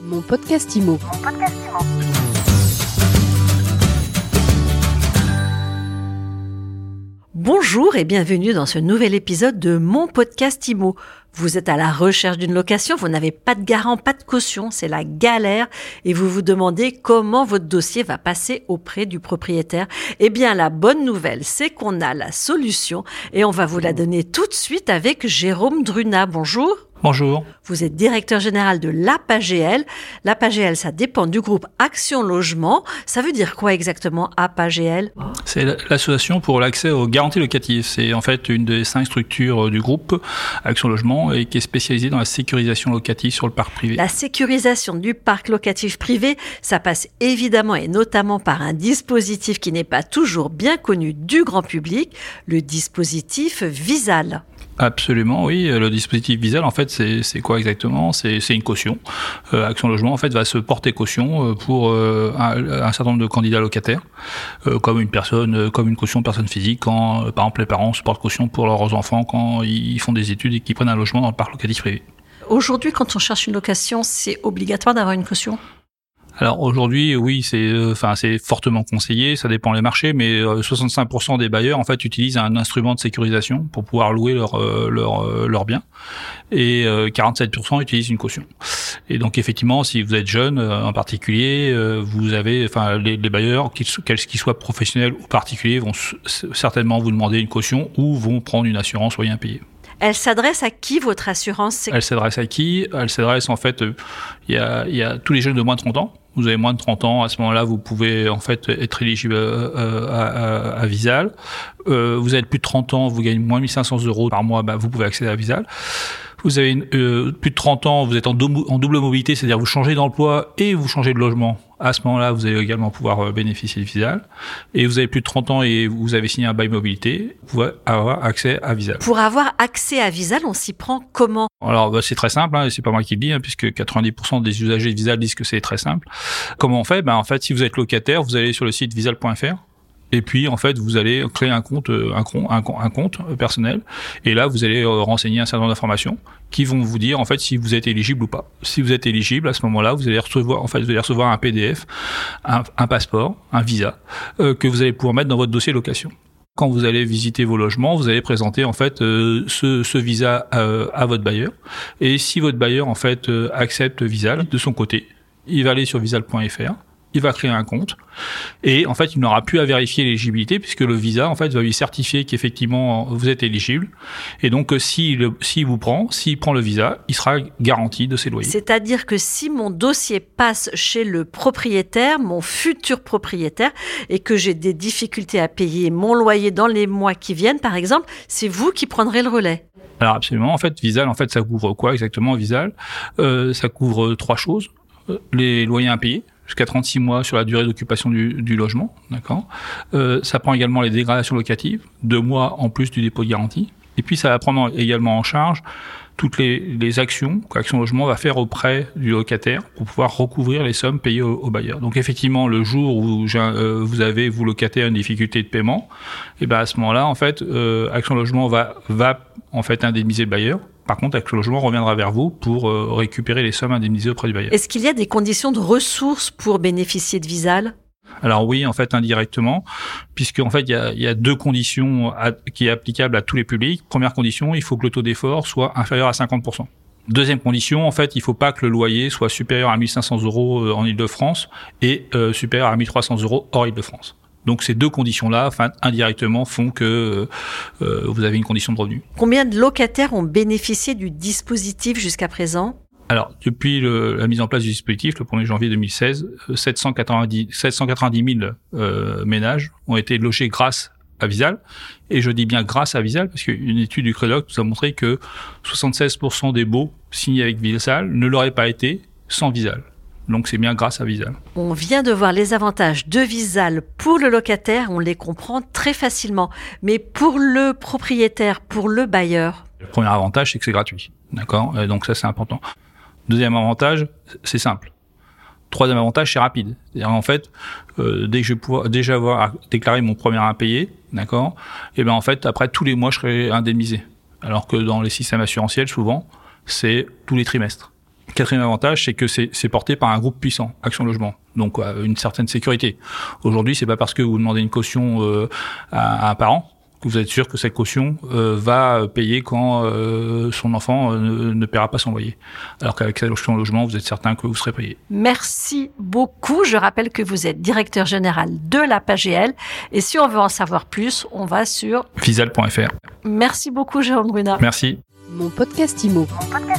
Mon podcast IMO. Bonjour et bienvenue dans ce nouvel épisode de mon podcast IMO. Vous êtes à la recherche d'une location, vous n'avez pas de garant, pas de caution, c'est la galère et vous vous demandez comment votre dossier va passer auprès du propriétaire. Eh bien, la bonne nouvelle, c'est qu'on a la solution et on va vous la donner tout de suite avec Jérôme Druna. Bonjour. Bonjour. Vous êtes directeur général de l'APAGL. L'APAGL, ça dépend du groupe Action Logement. Ça veut dire quoi exactement APAGL C'est l'association pour l'accès aux garanties locatives. C'est en fait une des cinq structures du groupe Action Logement et qui est spécialisée dans la sécurisation locative sur le parc privé. La sécurisation du parc locatif privé, ça passe évidemment et notamment par un dispositif qui n'est pas toujours bien connu du grand public, le dispositif Visal. Absolument, oui. Le dispositif Visal, en fait, c'est quoi exactement? C'est une caution. Euh, Action Logement, en fait, va se porter caution euh, pour euh, un, certain nombre de candidats locataires, comme une personne, comme une caution personne physique, quand, par exemple, les parents se portent caution pour leurs enfants quand ils font des études et qu'ils prennent un logement dans le parc locatif privé. Aujourd'hui, quand on cherche une location, c'est obligatoire d'avoir une caution? Alors aujourd'hui, oui, c'est euh, enfin c'est fortement conseillé, ça dépend les marchés, mais 65% euh, des bailleurs en fait utilisent un instrument de sécurisation pour pouvoir louer leur euh, leur leur bien et 47% utilisent une caution. Et donc effectivement, si vous êtes jeune en particulier, vous avez enfin les, les bailleurs qu'ils soient professionnels ou particuliers vont certainement vous demander une caution ou vont prendre une assurance ou rien payer. Elle s'adresse à qui votre assurance? Elle s'adresse à qui? Elle s'adresse en fait, il y, a, il y a tous les jeunes de moins de 30 ans vous avez moins de 30 ans, à ce moment-là, vous pouvez en fait être éligible euh, euh, à, à, à, Visal. Euh, vous avez plus de 30 ans, vous gagnez moins 1500 euros par mois, bah, vous pouvez accéder à Visal. Vous avez euh, plus de 30 ans, vous êtes en double mobilité, c'est-à-dire vous changez d'emploi et vous changez de logement. À ce moment-là, vous allez également pouvoir euh, bénéficier de Visal. Et vous avez plus de 30 ans et vous avez signé un bail mobilité, vous pouvez avoir accès à Visal. Pour avoir accès à Visal, on s'y prend comment? Alors, bah, c'est très simple, hein, c'est pas moi qui le dis, hein, puisque 90% des usagers de Visal disent que c'est très simple. Comment on fait? Ben, En fait, si vous êtes locataire, vous allez sur le site visal.fr et puis en fait, vous allez créer un compte, euh, un, un, un compte personnel. Et là, vous allez euh, renseigner un certain nombre d'informations qui vont vous dire en fait si vous êtes éligible ou pas. Si vous êtes éligible, à ce moment-là, vous allez recevoir en fait vous allez recevoir un PDF, un, passeport, un visa euh, que vous allez pouvoir mettre dans votre dossier location. Quand vous allez visiter vos logements, vous allez présenter en fait ce, ce, visa à votre bailleur. Et si votre bailleur en fait accepte Visal de son côté, il va aller sur visal.fr il va créer un compte. Et en fait il n'aura plus à vérifier l'éligibilité puisque le visa en fait va lui certifier qu'effectivement vous êtes éligible. Et donc euh, s'il si vous prend s'il prend le visa il sera garanti de ses loyers. C'est-à-dire que si mon dossier passe chez le propriétaire, mon futur propriétaire et que j'ai des difficultés à payer mon loyer dans les mois qui viennent par exemple, c'est vous qui prendrez le relais. Alors absolument, en fait, Visal, en fait, ça couvre quoi exactement Visal euh, Ça couvre trois choses. Euh, les loyers impayés, jusqu'à 36 mois sur la durée d'occupation du, logement, d'accord. Euh, ça prend également les dégradations locatives, deux mois en plus du dépôt de garantie. Et puis ça va prendre également en charge toutes les, actions qu'Action Logement va faire auprès du locataire pour pouvoir recouvrir les sommes payées au, bailleur. Donc effectivement, le jour où euh, vous avez vous locataire une difficulté de paiement, et ben à ce moment-là, en fait, euh, Action Logement va va en fait indemniser le bailleur par contre, avec le logement, reviendra vers vous pour euh, récupérer les sommes indemnisées auprès du bailleur. Est-ce qu'il y a des conditions de ressources pour bénéficier de Visal alors oui, en fait, indirectement, puisque en fait, il y a, y a, deux conditions qui est applicable à tous les publics. Première condition, il faut que le taux d'effort soit inférieur à 50%. Deuxième condition, en fait, il faut pas que le loyer soit supérieur à 1500 euros euh, en Ile-de-France et euh, supérieur à 1300 euros hors Ile-de-France. Donc ces deux conditions-là, enfin, indirectement, font que euh, vous avez une condition de revenu. Combien de locataires ont bénéficié du dispositif jusqu'à présent? Alors, depuis le, la mise en place du dispositif, le 1er janvier 2016, 790, 790 000 euh, ménages ont été logés grâce à Visal. Et je dis bien grâce à Visal, parce qu'une étude du Crédoc nous a montré que 76% des baux signés avec Visal ne l'auraient pas été sans Visal. Donc c'est bien grâce à Visal. On vient de voir les avantages de Visal pour le locataire, on les comprend très facilement. Mais pour le propriétaire, pour le bailleur Le premier avantage, c'est que c'est gratuit. D'accord? Donc ça, c'est important. Deuxième avantage, c'est simple. Troisième avantage, c'est rapide. C'est-à-dire en fait, euh, dès que je vais pouvoir déjà avoir déclaré mon premier impayé, d'accord, et ben en fait après tous les mois je serai indemnisé. Alors que dans les systèmes assurantiels, souvent, c'est tous les trimestres. Quatrième avantage, c'est que c'est porté par un groupe puissant, Action Logement. Donc une certaine sécurité. Aujourd'hui, c'est pas parce que vous demandez une caution euh, à, un parent que vous êtes sûr que cette caution euh, va payer quand euh, son enfant ne, ne, paiera pas son loyer. Alors qu'avec Action Logement, vous êtes certain que vous serez payé. Merci beaucoup. Je rappelle que vous êtes directeur général de la PAGL. Et si on veut en savoir plus, on va sur fisal.fr. Merci beaucoup, Jérôme Brunat. Merci. Mon podcast IMO. Mon podcast